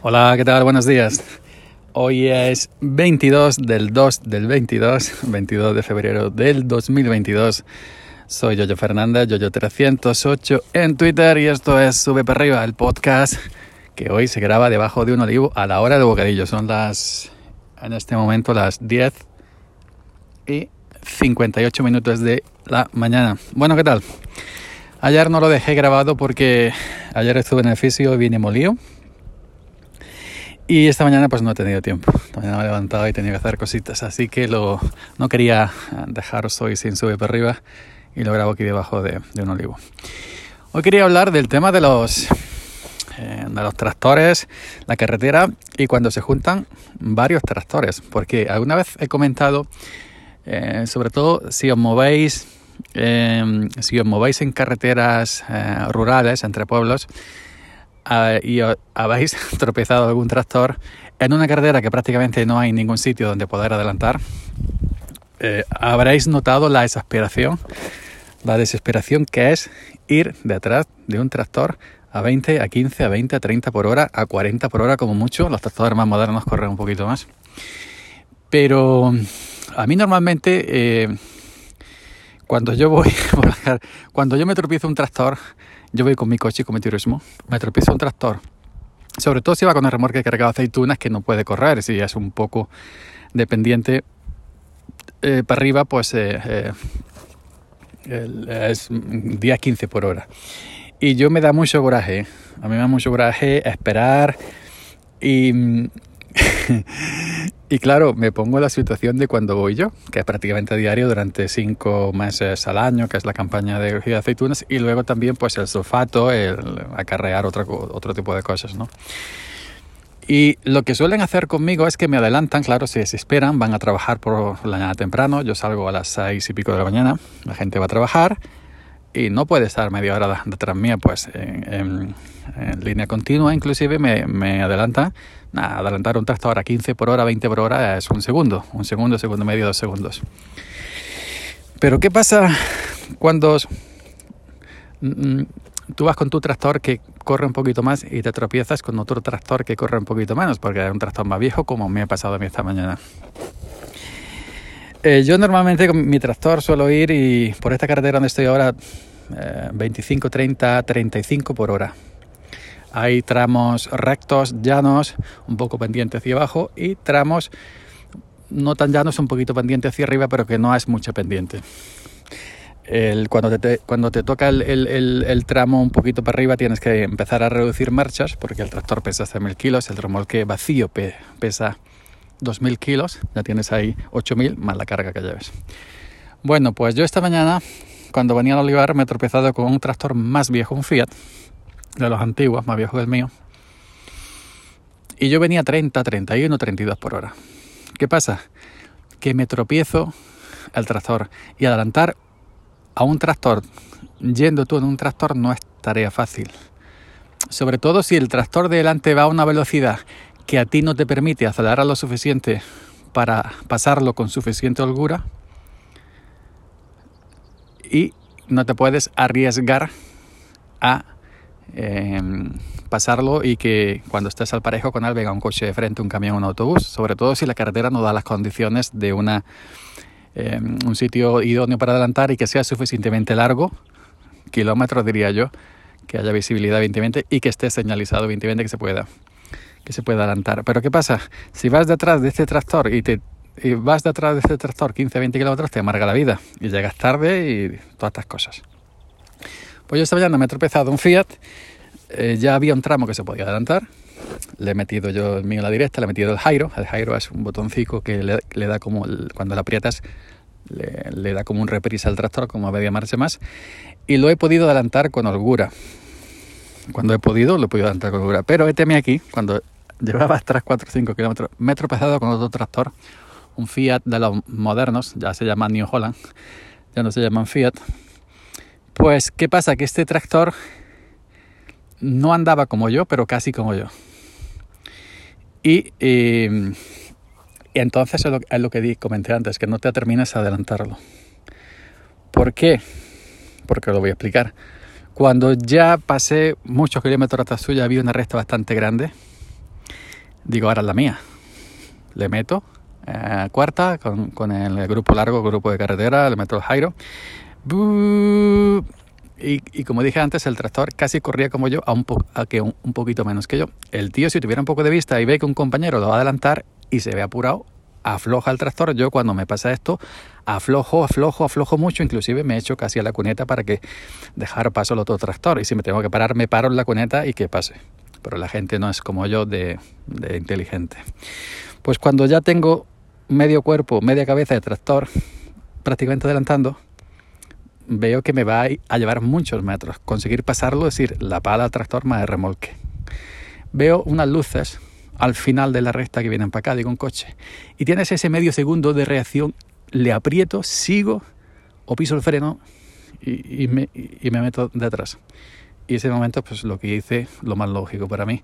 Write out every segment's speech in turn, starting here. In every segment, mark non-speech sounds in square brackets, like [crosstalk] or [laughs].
Hola, ¿qué tal? Buenos días. Hoy es 22 del 2 del 22, 22 de febrero del 2022. Soy Yoyo Fernández, Yoyo308 en Twitter y esto es Sube para arriba, el podcast que hoy se graba debajo de un olivo a la hora de bocadillo. Son las, en este momento, las 10 y 58 minutos de la mañana. Bueno, ¿qué tal? Ayer no lo dejé grabado porque ayer estuve en el fisio y vine molido y esta mañana pues no he tenido tiempo. Esta mañana me he levantado y tenía que hacer cositas. Así que lo, no quería dejaros hoy sin subir para arriba y lo grabo aquí debajo de, un olivo. Hoy quería hablar del tema de los, eh, de los tractores, la carretera y cuando se juntan varios tractores. Porque alguna vez he comentado, eh, sobre todo si os movéis, eh, si os movéis en carreteras rurales entre pueblos, y habéis [laughs] tropezado algún tractor en una carretera que prácticamente no hay ningún sitio donde poder adelantar, eh, habréis notado la desesperación, la desesperación que es ir detrás de un tractor a 20, a 15, a 20, a 30 por hora, a 40 por hora como mucho. Los tractores más modernos corren un poquito más. Pero a mí normalmente, eh, cuando yo voy, [laughs] cuando yo me tropiezo un tractor, yo voy con mi coche y con mi turismo, me tropiezo un tractor. Sobre todo si va con el remolque cargado de aceitunas que no puede correr, si es un poco dependiente eh, para arriba, pues eh, eh, es 10 15 por hora. Y yo me da mucho coraje, a mí me da mucho coraje esperar y [laughs] y claro, me pongo la situación de cuando voy yo, que es prácticamente diario durante cinco meses al año, que es la campaña de de aceitunas, y luego también pues el sulfato, el acarrear otro, otro tipo de cosas, ¿no? Y lo que suelen hacer conmigo es que me adelantan, claro, se desesperan, van a trabajar por la mañana temprano, yo salgo a las seis y pico de la mañana, la gente va a trabajar y no puede estar media hora detrás mía, pues en, línea continua, inclusive me, me adelantan adelantar un tractor a 15 por hora, 20 por hora es un segundo, un segundo, segundo medio, dos segundos. Pero ¿qué pasa cuando mm, tú vas con tu tractor que corre un poquito más y te tropiezas con otro tractor que corre un poquito menos, porque es un tractor más viejo como me ha pasado a mí esta mañana? Eh, yo normalmente con mi tractor suelo ir y por esta carretera donde estoy ahora 25, 30, 35 por hora. Hay tramos rectos, llanos, un poco pendiente hacia abajo y tramos no tan llanos, un poquito pendiente hacia arriba, pero que no es mucho pendiente. cuando, te, cuando te toca el, tramo un poquito para arriba tienes que empezar a reducir marchas porque el tractor pesa hasta 1000 kilos, el remolque vacío pesa 2000 kilos, ya tienes ahí 8000 más la carga que lleves. Bueno, pues yo esta mañana, cuando venía al olivar, me he tropezado con un tractor más viejo, un Fiat, de los antiguos, más viejos del mío. Y yo venía 30, 31, 32 por hora. ¿Qué pasa? Que me tropiezo el tractor y adelantar a un tractor yendo tú en un tractor no es tarea fácil. Sobre todo si el tractor de delante va a una velocidad que a ti no te permite acelerar lo suficiente para pasarlo con suficiente holgura y no te puedes arriesgar a Em, pasarlo y que cuando estés al parejo con él venga un coche de frente, un camión, un autobús, sobre todo si la carretera no da las condiciones de una, em, un sitio idóneo para adelantar y que sea suficientemente largo, kilómetros diría yo, que haya visibilidad evidentemente y que esté señalizado evidentemente que se pueda que se pueda adelantar. Pero ¿qué pasa? Si vas detrás de este tractor y te y vas detrás de este tractor 15-20 kilómetros, te amarga la vida y llegas tarde y todas estas cosas. Pues yo esta mañana me he tropezado un Fiat, eh, ya había un tramo que se podía adelantar, le he metido yo el mío en la directa, le he metido el gyro, el gyro es un botoncito que le, da como, cuando la aprietas, le, da como un reprise al tractor, como a media marcha más, y lo he podido adelantar con holgura. Cuando he podido, lo he podido adelantar con holgura, pero teme aquí, cuando llevaba 3, 4, 5 kilómetros, me he tropezado con otro tractor, un Fiat de los modernos, ya se llama New Holland, ya no se llaman Fiat, pues, ¿qué pasa? Que este tractor no andaba como yo, pero casi como yo. Y, em, entonces es lo, que comenté antes, que no te terminas a adelantarlo. ¿Por qué? Porque lo voy a explicar. Cuando ya pasé muchos kilómetros atrás suya, había una recta bastante grande. Digo, ahora es la mía. Le meto eh, cuarta con, con, el grupo largo, grupo de carretera, le meto el Jairo. Y, y, como dije antes, el tractor casi corría como yo, a un, a que un, un, poquito menos que yo. El tío, si tuviera un poco de vista y ve que un compañero lo va a adelantar y se ve apurado, afloja el tractor. Yo cuando me pasa esto, aflojo, aflojo, aflojo mucho. Inclusive me echo casi a la cuneta para que dejar paso al otro tractor. Y si me tengo que parar, me paro en la cuneta y que pase. Pero la gente no es como yo de, inteligente. Pues cuando ya tengo medio cuerpo, media cabeza de tractor prácticamente adelantando, veo que me va a llevar muchos metros. Conseguir pasarlo, es decir, la pala al tractor más de remolque. Veo unas luces al final de la recta que vienen para acá, digo coche, y tienes ese medio segundo de reacción, le aprieto, sigo o piso el freno y me, meto detrás. Y ese momento, pues lo que hice, lo más lógico para mí,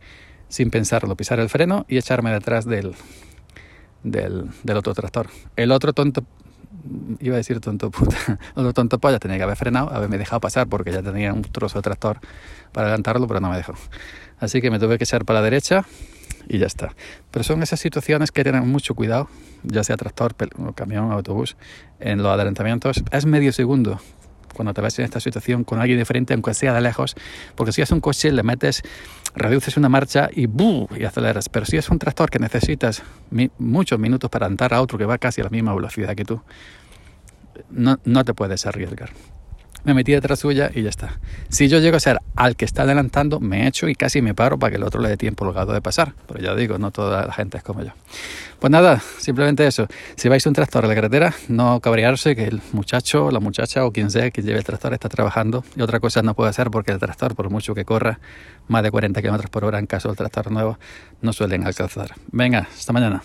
sin pensarlo, pisar el freno y echarme detrás del, del, del otro tractor. El otro tonto iba a decir tonto puta, [laughs] otro tonto polla tenía que haber frenado, haberme dejado pasar porque ya tenía un trozo de tractor para adelantarlo, pero no me dejó. Así que me tuve que echar para la derecha y ya está. Pero son esas situaciones que tienen mucho cuidado, ya sea tractor, camión, autobús, en los adelantamientos. Es medio segundo cuando te ves en esta situación con alguien de frente, aunque sea de lejos, porque si es un coche, le metes, reduces una marcha y ¡bum! y aceleras. Pero si es un tractor que necesitas mi, muchos minutos para andar a otro que va casi a la misma velocidad que tú, no, no te puedes arriesgar me metí detrás suya y ya está. Si yo llego a ser al que está adelantando, me echo y casi me paro para que el otro le dé tiempo al de pasar. Pero ya digo, no toda la gente es como yo. Pues nada, simplemente eso. Si vais un tractor a la carretera, no cabrearse que el muchacho, la muchacha o quien sea que lleve el tractor está trabajando. Y otra cosa no puede hacer porque el tractor, por mucho que corra más de 40 km por hora en caso del tractor nuevo, no suelen alcanzar. Venga, hasta mañana.